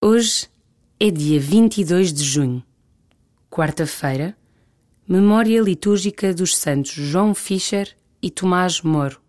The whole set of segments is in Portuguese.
Hoje é dia 22 de junho, quarta-feira, memória litúrgica dos santos João Fischer e Tomás Moro.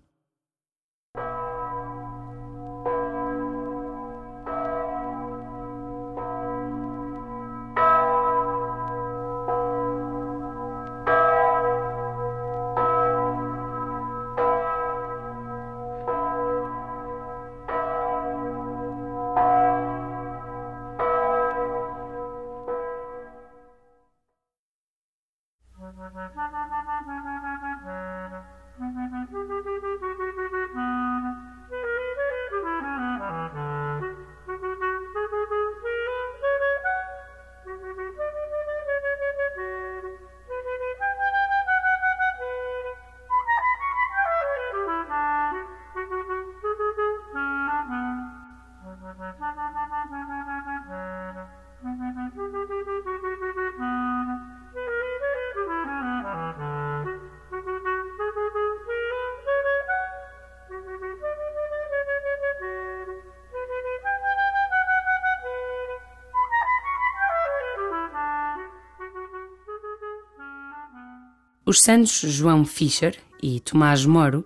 Os santos João Fischer e Tomás Moro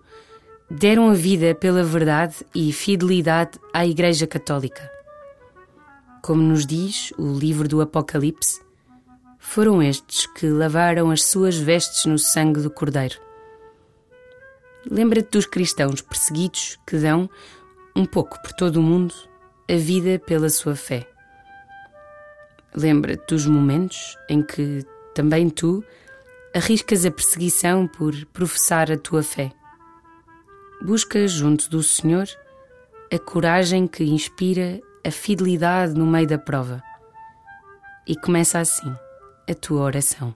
deram a vida pela verdade e fidelidade à Igreja Católica. Como nos diz o livro do Apocalipse, foram estes que lavaram as suas vestes no sangue do Cordeiro. Lembra-te dos cristãos perseguidos que dão, um pouco por todo o mundo, a vida pela sua fé. Lembra-te dos momentos em que também tu arriscas a perseguição por professar a tua fé. Busca junto do Senhor a coragem que inspira a fidelidade no meio da prova. E começa assim a tua oração.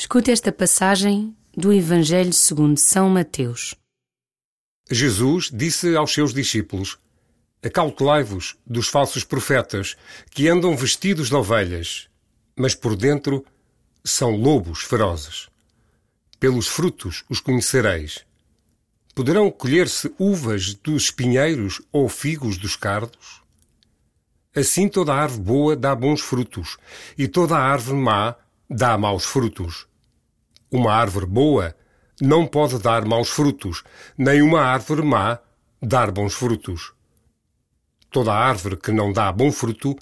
Escute esta passagem do Evangelho segundo São Mateus. Jesus disse aos seus discípulos: Acautelai-vos dos falsos profetas, que andam vestidos de ovelhas, mas por dentro são lobos ferozes. Pelos frutos os conhecereis. Poderão colher-se uvas dos espinheiros ou figos dos cardos? Assim toda árvore boa dá bons frutos, e toda árvore má dá maus frutos. Uma árvore boa não pode dar maus frutos, nem uma árvore má dar bons frutos. Toda árvore que não dá bom fruto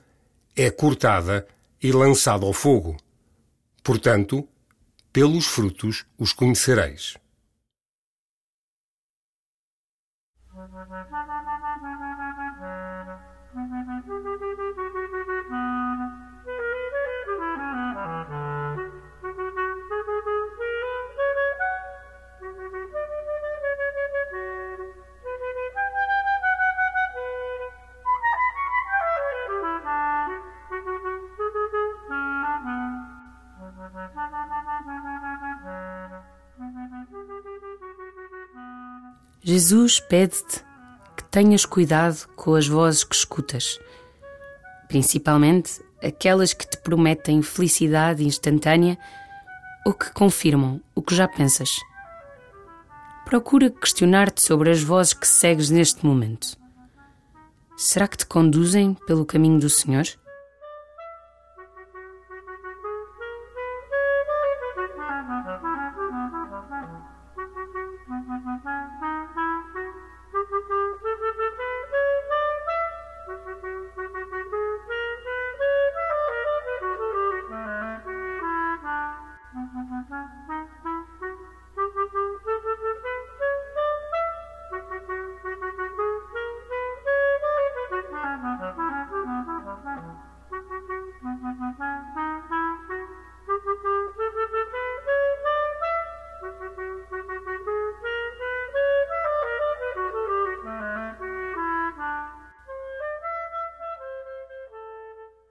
é cortada e lançada ao fogo. Portanto, pelos frutos os conhecereis. Thank you. Jesus pede-te que tenhas cuidado com as vozes que escutas, principalmente aquelas que te prometem felicidade instantânea ou que confirmam o que já pensas. Procura questionar-te sobre as vozes que segues neste momento. Será que te conduzem pelo caminho do Senhor?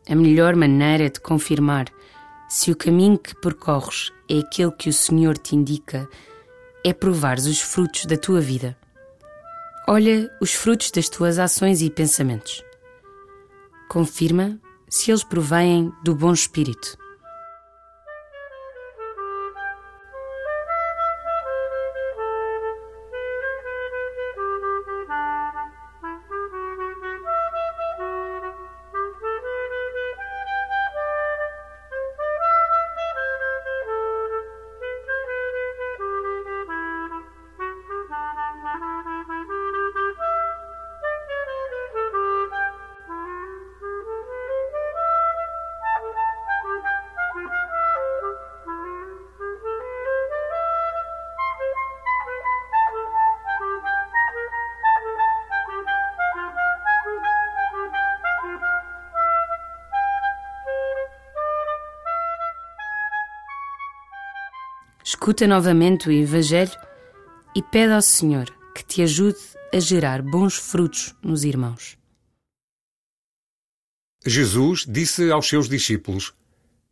A melhor maneira de confirmar se o caminho que percorres é aquele que o Senhor te indica é provares os frutos da tua vida. Olha os frutos das tuas ações e pensamentos. Confirma se eles provêm do bom espírito. Escuta novamente o Evangelho e pede ao Senhor que te ajude a gerar bons frutos nos irmãos. Jesus disse aos seus discípulos: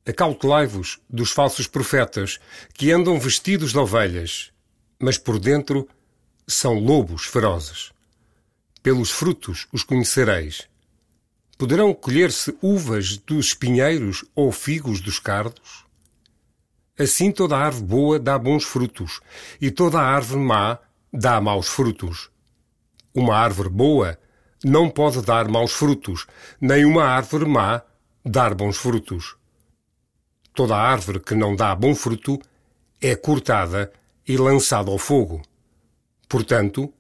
Acautelai-vos dos falsos profetas que andam vestidos de ovelhas, mas por dentro são lobos ferozes. Pelos frutos os conhecereis. Poderão colher-se uvas dos espinheiros ou figos dos cardos? Assim toda árvore boa dá bons frutos, e toda árvore má dá maus frutos. Uma árvore boa não pode dar maus frutos, nem uma árvore má dar bons frutos. Toda árvore que não dá bom fruto é cortada e lançada ao fogo. Portanto,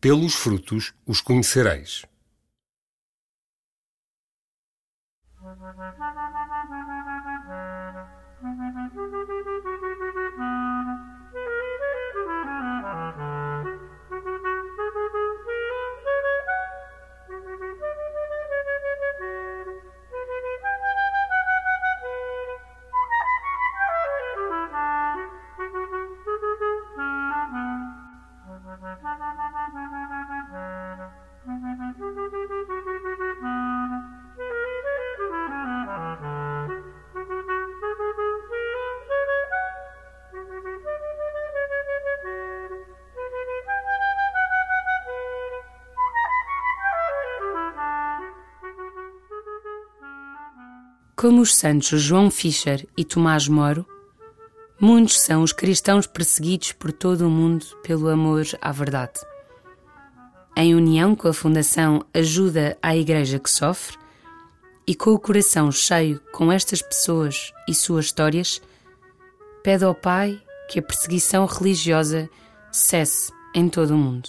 pelos frutos os conhecereis. Mm-hmm. Como os santos João Fischer e Tomás Moro, muitos são os cristãos perseguidos por todo o mundo pelo amor à verdade. Em união com a Fundação Ajuda à Igreja que Sofre e com o coração cheio com estas pessoas e suas histórias, pede ao Pai que a perseguição religiosa cesse em todo o mundo.